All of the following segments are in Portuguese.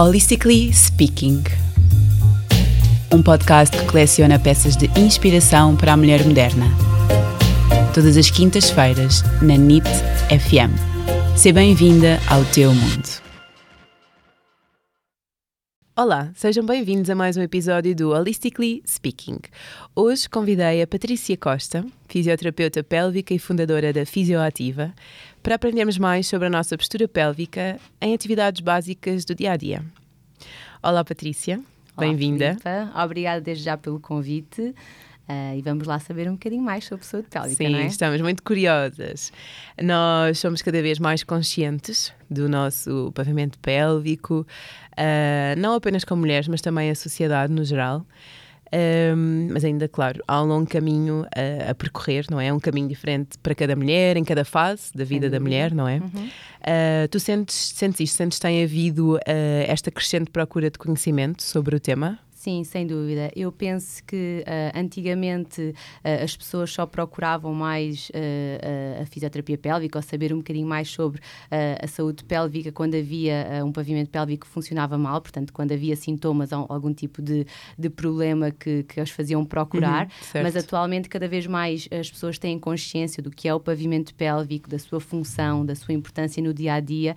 Holistically Speaking. Um podcast que coleciona peças de inspiração para a mulher moderna. Todas as quintas-feiras, na NIT FM. Seja bem-vinda ao teu mundo. Olá, sejam bem-vindos a mais um episódio do Holistically Speaking. Hoje convidei a Patrícia Costa, fisioterapeuta pélvica e fundadora da Fisioativa, para aprendermos mais sobre a nossa postura pélvica em atividades básicas do dia a dia. Olá, Patrícia, bem-vinda. Obrigada desde já pelo convite. Uh, e vamos lá saber um bocadinho mais sobre saúde pélvica, Sim, não é? estamos muito curiosas. Nós somos cada vez mais conscientes do nosso pavimento pélvico, uh, não apenas com mulheres, mas também a sociedade no geral. Um, mas ainda, claro, há um longo caminho a, a, percorrer, não é? Um caminho diferente para cada mulher, em cada fase da vida da mulher, não é? Uhum. Uh, tu sentes, sentes isto? Sentes que tem havido uh, esta crescente procura de conhecimento sobre o tema? Sim, sem dúvida. Eu penso que uh, antigamente uh, as pessoas só procuravam mais uh, a fisioterapia pélvica ou saber um bocadinho mais sobre a saúde pélvica quando havia um pavimento pélvico que funcionava mal, portanto, quando havia sintomas ou algum tipo de, de problema que, que as faziam procurar. Uhum, Mas atualmente, cada vez mais as pessoas têm consciência do que é o pavimento pélvico, da sua função, da sua importância no dia a dia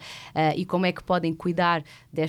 e como é que podem cuidar